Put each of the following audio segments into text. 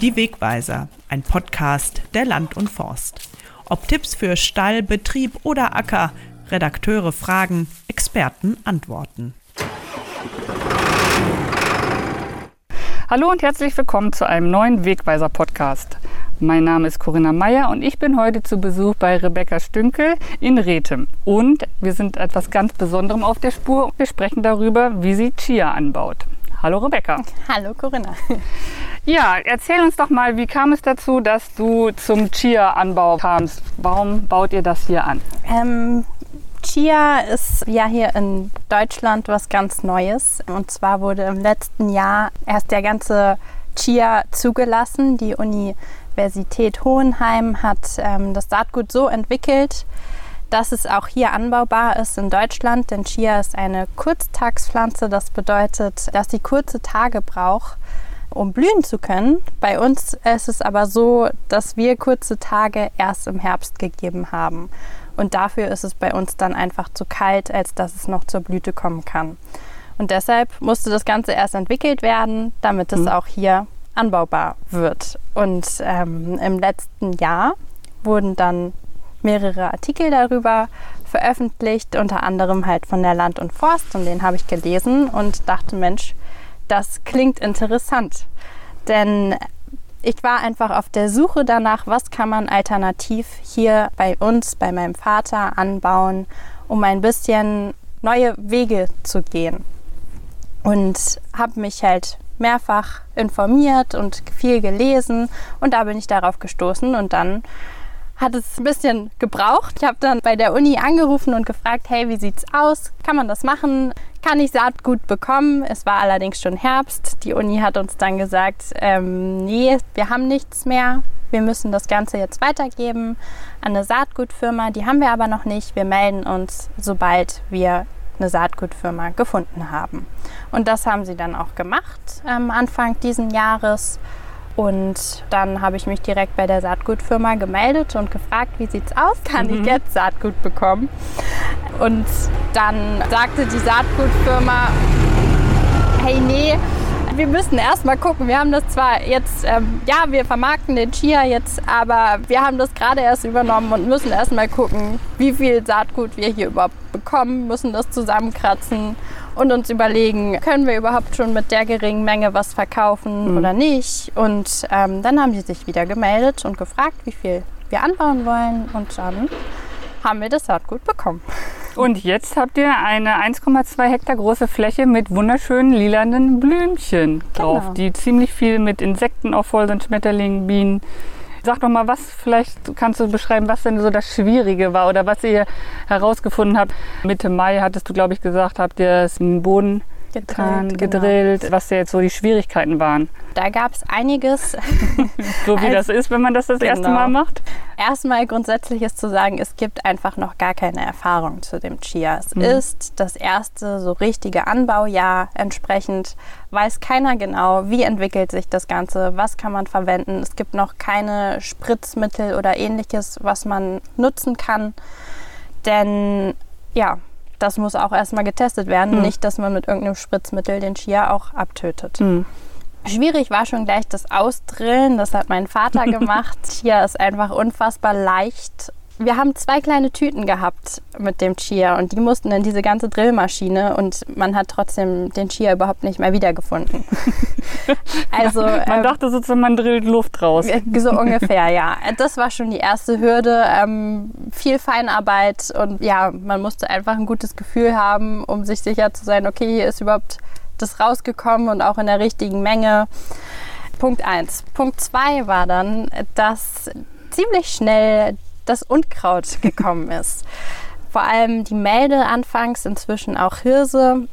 Die Wegweiser, ein Podcast der Land und Forst. Ob Tipps für Stall, Betrieb oder Acker, Redakteure fragen, Experten antworten. Hallo und herzlich willkommen zu einem neuen Wegweiser-Podcast. Mein Name ist Corinna Meyer und ich bin heute zu Besuch bei Rebecca Stünkel in Rethem. Und wir sind etwas ganz Besonderem auf der Spur. Wir sprechen darüber, wie sie Chia anbaut. Hallo Rebecca. Hallo Corinna. Ja, erzähl uns doch mal, wie kam es dazu, dass du zum Chia-Anbau kamst? Warum baut ihr das hier an? Ähm, Chia ist ja hier in Deutschland was ganz Neues. Und zwar wurde im letzten Jahr erst der ganze Chia zugelassen. Die Universität Hohenheim hat ähm, das Saatgut so entwickelt, dass es auch hier anbaubar ist in Deutschland. Denn Chia ist eine Kurztagspflanze. Das bedeutet, dass sie kurze Tage braucht um blühen zu können. Bei uns ist es aber so, dass wir kurze Tage erst im Herbst gegeben haben. Und dafür ist es bei uns dann einfach zu kalt, als dass es noch zur Blüte kommen kann. Und deshalb musste das Ganze erst entwickelt werden, damit es mhm. auch hier anbaubar wird. Und ähm, im letzten Jahr wurden dann mehrere Artikel darüber veröffentlicht, unter anderem halt von der Land und Forst. Und den habe ich gelesen und dachte, Mensch, das klingt interessant. Denn ich war einfach auf der Suche danach, was kann man alternativ hier bei uns, bei meinem Vater anbauen, um ein bisschen neue Wege zu gehen. Und habe mich halt mehrfach informiert und viel gelesen und da bin ich darauf gestoßen und dann hat es ein bisschen gebraucht. Ich habe dann bei der Uni angerufen und gefragt, hey, wie sieht's aus? Kann man das machen? Kann ich Saatgut bekommen? Es war allerdings schon Herbst. Die Uni hat uns dann gesagt, ähm, nee, wir haben nichts mehr. Wir müssen das Ganze jetzt weitergeben an eine Saatgutfirma. Die haben wir aber noch nicht. Wir melden uns, sobald wir eine Saatgutfirma gefunden haben. Und das haben sie dann auch gemacht ähm, Anfang diesen Jahres. Und dann habe ich mich direkt bei der Saatgutfirma gemeldet und gefragt, wie sieht es aus? Kann mhm. ich jetzt Saatgut bekommen? Und dann sagte die Saatgutfirma, hey, nee, wir müssen erst mal gucken. Wir haben das zwar jetzt, ähm, ja, wir vermarkten den Chia jetzt, aber wir haben das gerade erst übernommen und müssen erst mal gucken, wie viel Saatgut wir hier überhaupt bekommen, müssen das zusammenkratzen und uns überlegen, können wir überhaupt schon mit der geringen Menge was verkaufen mhm. oder nicht. Und ähm, dann haben sie sich wieder gemeldet und gefragt, wie viel wir anbauen wollen. Und dann haben wir das Saatgut bekommen. Und jetzt habt ihr eine 1,2 Hektar große Fläche mit wunderschönen lilanen Blümchen drauf, genau. die ziemlich viel mit Insekten auch voll sind, Schmetterlingen, Bienen. Sag doch mal, was vielleicht kannst du beschreiben, was denn so das Schwierige war oder was ihr herausgefunden habt. Mitte Mai hattest du, glaube ich, gesagt, habt ihr es im Boden gedrillt, gedrillt genau. was jetzt so die Schwierigkeiten waren. Da gab es einiges. so wie Als, das ist, wenn man das das genau. erste Mal macht? Erstmal grundsätzlich ist zu sagen, es gibt einfach noch gar keine Erfahrung zu dem Chia. Es mhm. ist das erste so richtige Anbaujahr. Entsprechend weiß keiner genau, wie entwickelt sich das Ganze, was kann man verwenden. Es gibt noch keine Spritzmittel oder ähnliches, was man nutzen kann. Denn ja, das muss auch erstmal getestet werden. Mhm. Nicht, dass man mit irgendeinem Spritzmittel den Chia auch abtötet. Mhm. Schwierig war schon gleich das Ausdrillen. Das hat mein Vater gemacht. Chia ist einfach unfassbar leicht wir haben zwei kleine Tüten gehabt mit dem Chia und die mussten in diese ganze Drillmaschine und man hat trotzdem den Chia überhaupt nicht mehr wiedergefunden. also man ähm, dachte sozusagen, man drillt Luft raus. So ungefähr, ja. Das war schon die erste Hürde. Ähm, viel Feinarbeit und ja, man musste einfach ein gutes Gefühl haben, um sich sicher zu sein, okay, hier ist überhaupt das rausgekommen und auch in der richtigen Menge. Punkt 1. Punkt 2 war dann, dass ziemlich schnell das Unkraut gekommen ist. Vor allem die Melde anfangs, inzwischen auch Hirse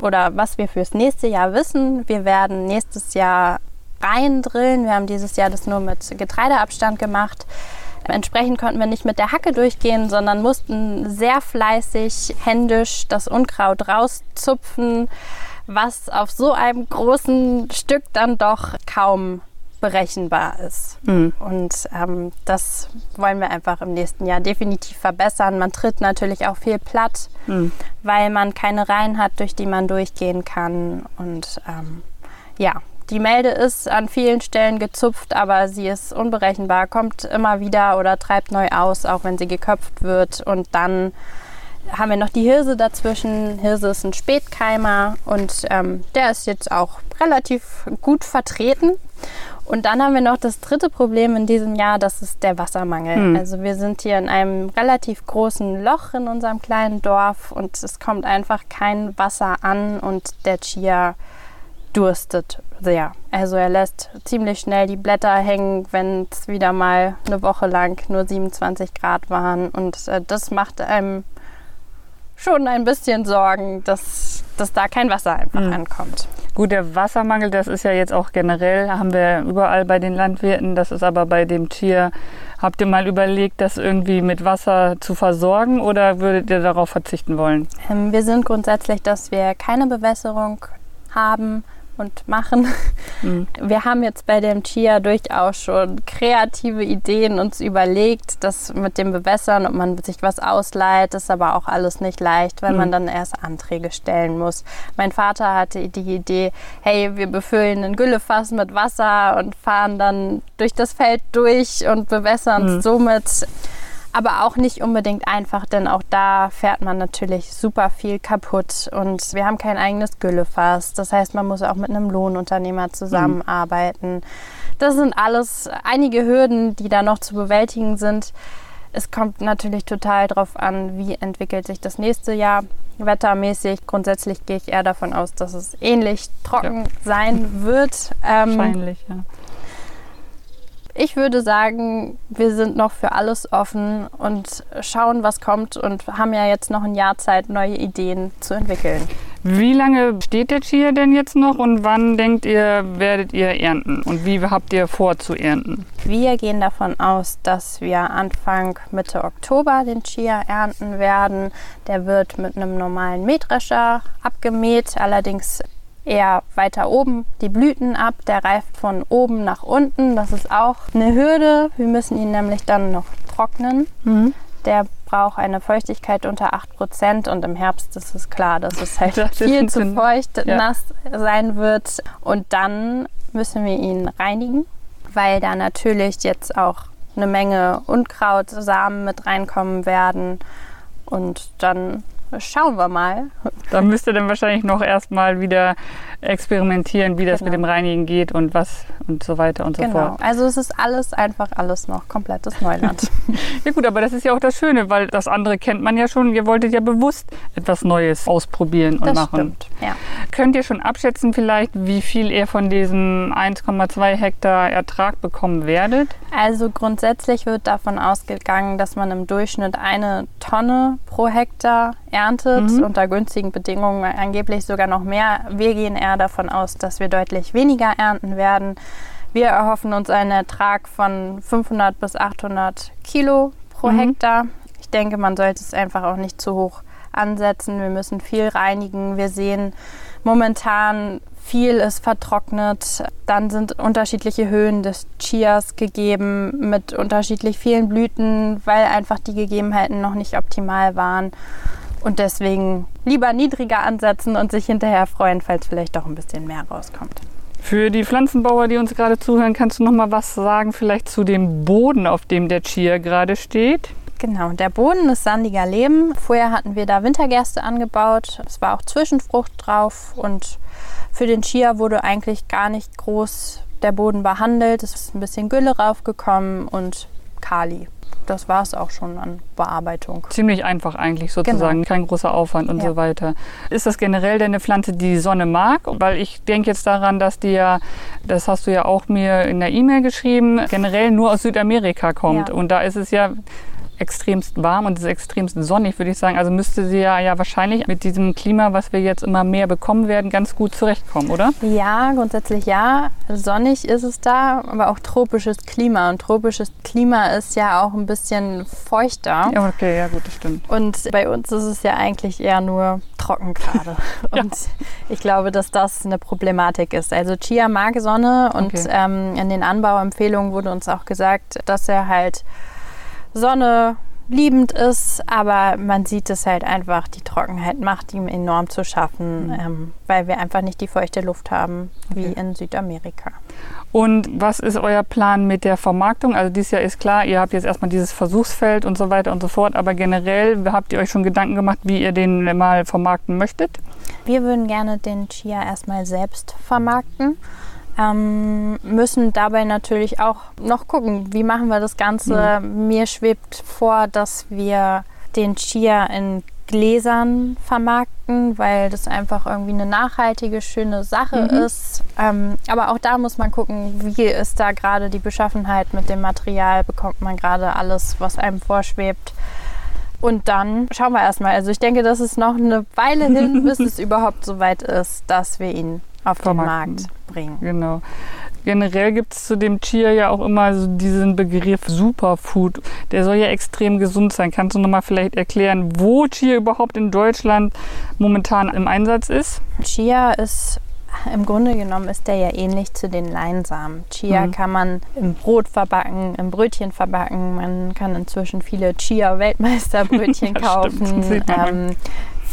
oder was wir fürs nächste Jahr wissen. Wir werden nächstes Jahr Reihen drillen. Wir haben dieses Jahr das nur mit Getreideabstand gemacht. Entsprechend konnten wir nicht mit der Hacke durchgehen, sondern mussten sehr fleißig händisch das Unkraut rauszupfen, was auf so einem großen Stück dann doch kaum berechenbar ist. Mhm. Und ähm, das wollen wir einfach im nächsten Jahr definitiv verbessern. Man tritt natürlich auch viel platt, mhm. weil man keine Reihen hat, durch die man durchgehen kann. Und ähm, ja, die Melde ist an vielen Stellen gezupft, aber sie ist unberechenbar, kommt immer wieder oder treibt neu aus, auch wenn sie geköpft wird. Und dann haben wir noch die Hirse dazwischen. Hirse ist ein Spätkeimer und ähm, der ist jetzt auch relativ gut vertreten. Und dann haben wir noch das dritte Problem in diesem Jahr, das ist der Wassermangel. Hm. Also wir sind hier in einem relativ großen Loch in unserem kleinen Dorf und es kommt einfach kein Wasser an und der Chia durstet sehr. Also er lässt ziemlich schnell die Blätter hängen, wenn es wieder mal eine Woche lang nur 27 Grad waren. Und äh, das macht einem schon ein bisschen Sorgen, dass, dass da kein Wasser einfach mhm. ankommt. Gut, der Wassermangel, das ist ja jetzt auch generell, haben wir überall bei den Landwirten, das ist aber bei dem Tier. Habt ihr mal überlegt, das irgendwie mit Wasser zu versorgen oder würdet ihr darauf verzichten wollen? Ähm, wir sind grundsätzlich, dass wir keine Bewässerung haben und machen. Mhm. Wir haben jetzt bei dem Chia durchaus schon kreative Ideen uns überlegt, das mit dem Bewässern, ob man sich was ausleiht, ist aber auch alles nicht leicht, weil mhm. man dann erst Anträge stellen muss. Mein Vater hatte die Idee, hey, wir befüllen ein Güllefass mit Wasser und fahren dann durch das Feld durch und bewässern es mhm. somit aber auch nicht unbedingt einfach, denn auch da fährt man natürlich super viel kaputt und wir haben kein eigenes Güllefass. Das heißt, man muss auch mit einem Lohnunternehmer zusammenarbeiten. Das sind alles einige Hürden, die da noch zu bewältigen sind. Es kommt natürlich total darauf an, wie entwickelt sich das nächste Jahr wettermäßig. Grundsätzlich gehe ich eher davon aus, dass es ähnlich trocken ja. sein wird. Ähm, Wahrscheinlich, ja. Ich würde sagen, wir sind noch für alles offen und schauen, was kommt und haben ja jetzt noch ein Jahr Zeit, neue Ideen zu entwickeln. Wie lange steht der Chia denn jetzt noch und wann denkt ihr, werdet ihr ernten und wie habt ihr vor zu ernten? Wir gehen davon aus, dass wir Anfang Mitte Oktober den Chia ernten werden. Der wird mit einem normalen Mähdrescher abgemäht, allerdings eher weiter oben die Blüten ab. Der reift von oben nach unten. Das ist auch eine Hürde. Wir müssen ihn nämlich dann noch trocknen. Mhm. Der braucht eine Feuchtigkeit unter 8% und im Herbst ist es klar, dass es halt das viel zu feucht, ja. nass sein wird. Und dann müssen wir ihn reinigen, weil da natürlich jetzt auch eine Menge Unkrautsamen mit reinkommen werden. Und dann schauen wir mal. Da müsst ihr dann wahrscheinlich noch erstmal wieder experimentieren, wie das genau. mit dem Reinigen geht und was und so weiter und genau. so fort. Also es ist alles einfach alles noch komplettes Neuland. ja gut, aber das ist ja auch das Schöne, weil das andere kennt man ja schon. Ihr wolltet ja bewusst etwas Neues ausprobieren und das machen. Stimmt, ja. Könnt ihr schon abschätzen vielleicht, wie viel ihr von diesem 1,2 Hektar Ertrag bekommen werdet? Also grundsätzlich wird davon ausgegangen, dass man im Durchschnitt eine Tonne pro Hektar erntet, mhm. unter günstigen Bedingungen angeblich sogar noch mehr. Wir gehen eher davon aus, dass wir deutlich weniger ernten werden. Wir erhoffen uns einen Ertrag von 500 bis 800 Kilo pro mhm. Hektar. Ich denke, man sollte es einfach auch nicht zu hoch ansetzen. Wir müssen viel reinigen. Wir sehen momentan viel ist vertrocknet. Dann sind unterschiedliche Höhen des Chias gegeben mit unterschiedlich vielen Blüten, weil einfach die Gegebenheiten noch nicht optimal waren. Und deswegen lieber niedriger ansetzen und sich hinterher freuen, falls vielleicht doch ein bisschen mehr rauskommt. Für die Pflanzenbauer, die uns gerade zuhören, kannst du noch mal was sagen, vielleicht zu dem Boden, auf dem der Chia gerade steht? Genau, der Boden ist sandiger Lehm. Vorher hatten wir da Wintergerste angebaut. Es war auch Zwischenfrucht drauf und für den Chia wurde eigentlich gar nicht groß der Boden behandelt. Es ist ein bisschen Gülle raufgekommen und Kali das war es auch schon an Bearbeitung. Ziemlich einfach eigentlich sozusagen, genau. kein großer Aufwand und ja. so weiter. Ist das generell denn eine Pflanze, die die Sonne mag? Weil ich denke jetzt daran, dass die ja, das hast du ja auch mir in der E-Mail geschrieben, generell nur aus Südamerika kommt. Ja. Und da ist es ja extremst warm und es ist extremst sonnig, würde ich sagen. Also müsste sie ja, ja wahrscheinlich mit diesem Klima, was wir jetzt immer mehr bekommen werden, ganz gut zurechtkommen, oder? Ja, grundsätzlich ja. Sonnig ist es da, aber auch tropisches Klima. Und tropisches Klima ist ja auch ein bisschen feuchter. Ja, okay, ja gut, das stimmt. Und bei uns ist es ja eigentlich eher nur trocken gerade. ja. Und ich glaube, dass das eine Problematik ist. Also Chia mag Sonne und okay. ähm, in den Anbauempfehlungen wurde uns auch gesagt, dass er halt Sonne liebend ist, aber man sieht es halt einfach, die Trockenheit macht ihm enorm zu schaffen, mhm. ähm, weil wir einfach nicht die feuchte Luft haben wie okay. in Südamerika. Und was ist euer Plan mit der Vermarktung? Also dieses Jahr ist klar, ihr habt jetzt erstmal dieses Versuchsfeld und so weiter und so fort, aber generell habt ihr euch schon Gedanken gemacht, wie ihr den mal vermarkten möchtet? Wir würden gerne den Chia erstmal selbst vermarkten. Ähm, müssen dabei natürlich auch noch gucken, wie machen wir das Ganze. Mhm. Mir schwebt vor, dass wir den Chia in Gläsern vermarkten, weil das einfach irgendwie eine nachhaltige, schöne Sache mhm. ist. Ähm, aber auch da muss man gucken, wie ist da gerade die Beschaffenheit mit dem Material, bekommt man gerade alles, was einem vorschwebt. Und dann schauen wir erstmal. Also ich denke, das ist noch eine Weile hin, bis es überhaupt so weit ist, dass wir ihn auf Vermarkten. den Markt bringen. Genau. Generell gibt es zu dem Chia ja auch immer so diesen Begriff Superfood. Der soll ja extrem gesund sein. Kannst du nochmal vielleicht erklären, wo Chia überhaupt in Deutschland momentan im Einsatz ist? Chia ist im Grunde genommen ist der ja ähnlich zu den Leinsamen. Chia mhm. kann man im Brot verbacken, im Brötchen verbacken. Man kann inzwischen viele Chia-Weltmeisterbrötchen kaufen. Ähm,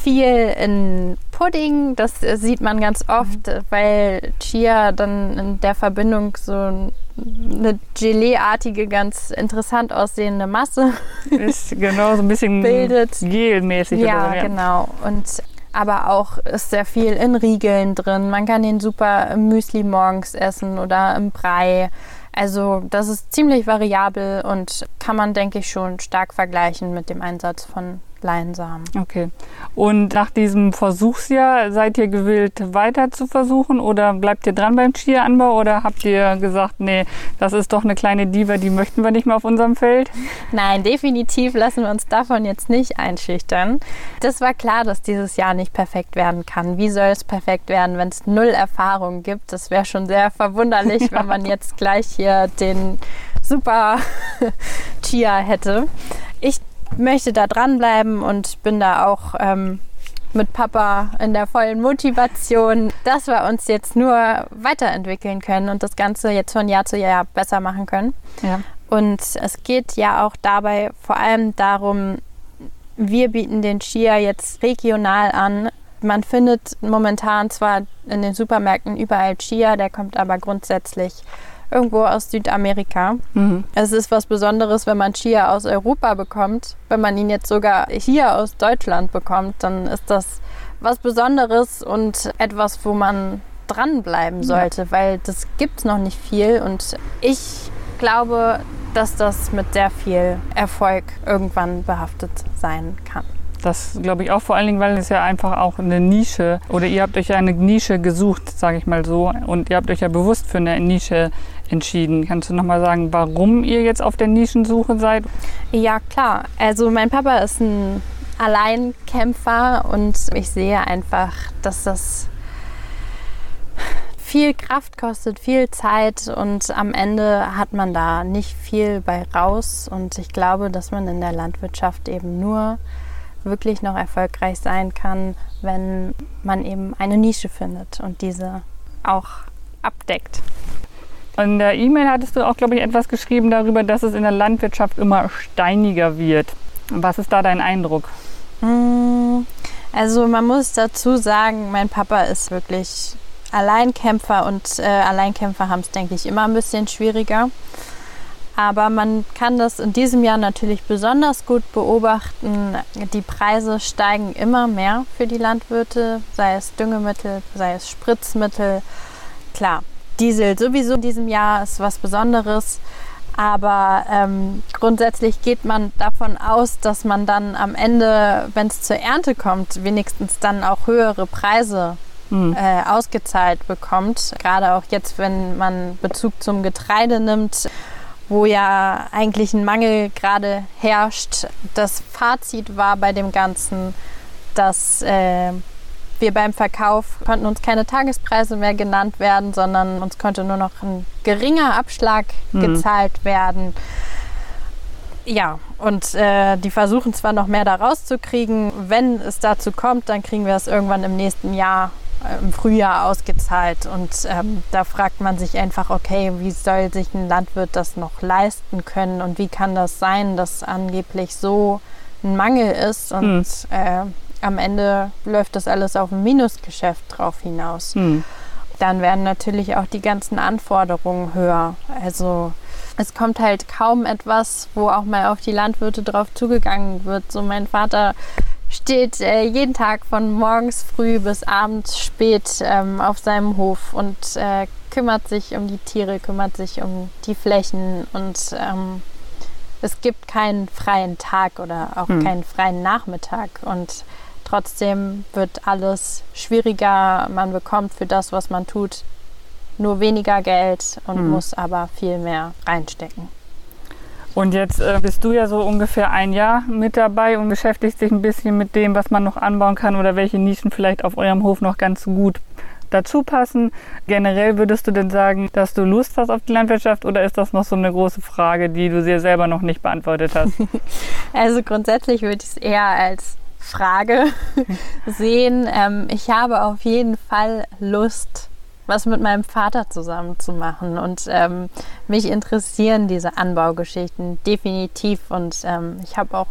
viel in Pudding, das sieht man ganz oft, mhm. weil Chia dann in der Verbindung so eine Gelee-artige, ganz interessant aussehende Masse ist. Genau, so ein bisschen bildet. gelmäßig. Ja, ja, genau. Und aber auch ist sehr viel in Riegeln drin. Man kann den super im Müsli morgens essen oder im Brei. Also das ist ziemlich variabel und kann man, denke ich, schon stark vergleichen mit dem Einsatz von Leinsamen. Okay. Und nach diesem Versuchsjahr seid ihr gewillt, weiter zu versuchen oder bleibt ihr dran beim Chia-Anbau oder habt ihr gesagt, nee, das ist doch eine kleine Diva, die möchten wir nicht mehr auf unserem Feld? Nein, definitiv lassen wir uns davon jetzt nicht einschüchtern. Das war klar, dass dieses Jahr nicht perfekt werden kann. Wie soll es perfekt werden, wenn es null Erfahrung gibt? Das wäre schon sehr verwunderlich, wenn man jetzt gleich hier den super Chia hätte. Ich möchte da dranbleiben und bin da auch ähm, mit Papa in der vollen Motivation, dass wir uns jetzt nur weiterentwickeln können und das Ganze jetzt von Jahr zu Jahr besser machen können. Ja. Und es geht ja auch dabei vor allem darum, wir bieten den Chia jetzt regional an. Man findet momentan zwar in den Supermärkten überall Chia, der kommt aber grundsätzlich irgendwo aus Südamerika. Mhm. Es ist was Besonderes, wenn man Chia aus Europa bekommt. Wenn man ihn jetzt sogar hier aus Deutschland bekommt, dann ist das was Besonderes und etwas, wo man dranbleiben sollte, ja. weil das gibt es noch nicht viel. Und ich glaube, dass das mit sehr viel Erfolg irgendwann behaftet sein kann. Das glaube ich auch vor allen Dingen, weil es ja einfach auch eine Nische oder ihr habt euch ja eine Nische gesucht, sage ich mal so, und ihr habt euch ja bewusst für eine Nische entschieden. Kannst du noch mal sagen, warum ihr jetzt auf der Nischensuche seid? Ja, klar. Also mein Papa ist ein Alleinkämpfer und ich sehe einfach, dass das viel Kraft kostet, viel Zeit und am Ende hat man da nicht viel bei raus. Und ich glaube, dass man in der Landwirtschaft eben nur wirklich noch erfolgreich sein kann, wenn man eben eine Nische findet und diese auch abdeckt. In der E-Mail hattest du auch, glaube ich, etwas geschrieben darüber, dass es in der Landwirtschaft immer steiniger wird. Was ist da dein Eindruck? Mm, also man muss dazu sagen, mein Papa ist wirklich Alleinkämpfer und äh, Alleinkämpfer haben es, denke ich, immer ein bisschen schwieriger. Aber man kann das in diesem Jahr natürlich besonders gut beobachten. Die Preise steigen immer mehr für die Landwirte, sei es Düngemittel, sei es Spritzmittel. Klar, Diesel sowieso in diesem Jahr ist was Besonderes. Aber ähm, grundsätzlich geht man davon aus, dass man dann am Ende, wenn es zur Ernte kommt, wenigstens dann auch höhere Preise mhm. äh, ausgezahlt bekommt. Gerade auch jetzt, wenn man Bezug zum Getreide nimmt, wo ja eigentlich ein Mangel gerade herrscht. Das Fazit war bei dem Ganzen, dass äh, wir beim Verkauf konnten uns keine Tagespreise mehr genannt werden, sondern uns konnte nur noch ein geringer Abschlag mhm. gezahlt werden. Ja, und äh, die versuchen zwar noch mehr da rauszukriegen. Wenn es dazu kommt, dann kriegen wir es irgendwann im nächsten Jahr im Frühjahr ausgezahlt. Und ähm, da fragt man sich einfach, okay, wie soll sich ein Landwirt das noch leisten können und wie kann das sein, dass angeblich so ein Mangel ist und mhm. äh, am Ende läuft das alles auf ein Minusgeschäft drauf hinaus. Mhm. Dann werden natürlich auch die ganzen Anforderungen höher. Also es kommt halt kaum etwas, wo auch mal auf die Landwirte drauf zugegangen wird. So mein Vater steht äh, jeden Tag von morgens früh bis abends spät ähm, auf seinem Hof und äh, kümmert sich um die Tiere, kümmert sich um die Flächen und ähm, es gibt keinen freien Tag oder auch hm. keinen freien Nachmittag und trotzdem wird alles schwieriger. Man bekommt für das, was man tut, nur weniger Geld und hm. muss aber viel mehr reinstecken. Und jetzt äh, bist du ja so ungefähr ein Jahr mit dabei und beschäftigst dich ein bisschen mit dem, was man noch anbauen kann oder welche Nischen vielleicht auf eurem Hof noch ganz gut dazu passen. Generell würdest du denn sagen, dass du Lust hast auf die Landwirtschaft oder ist das noch so eine große Frage, die du dir selber noch nicht beantwortet hast? Also grundsätzlich würde ich es eher als Frage sehen. Ähm, ich habe auf jeden Fall Lust, was mit meinem Vater zusammen zu machen. Und ähm, mich interessieren diese Anbaugeschichten definitiv. Und ähm, ich habe auch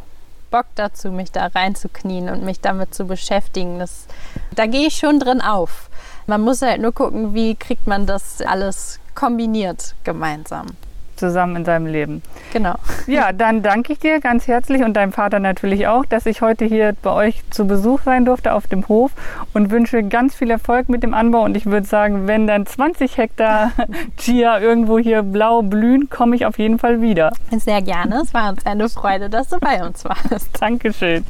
Bock dazu, mich da reinzuknien und mich damit zu beschäftigen. Das, da gehe ich schon drin auf. Man muss halt nur gucken, wie kriegt man das alles kombiniert gemeinsam zusammen in seinem Leben. Genau. Ja, dann danke ich dir ganz herzlich und deinem Vater natürlich auch, dass ich heute hier bei euch zu Besuch sein durfte auf dem Hof und wünsche ganz viel Erfolg mit dem Anbau. Und ich würde sagen, wenn dann 20 Hektar Chia irgendwo hier blau blühen, komme ich auf jeden Fall wieder. Sehr gerne. Es war uns eine Freude, dass du bei uns warst. Dankeschön.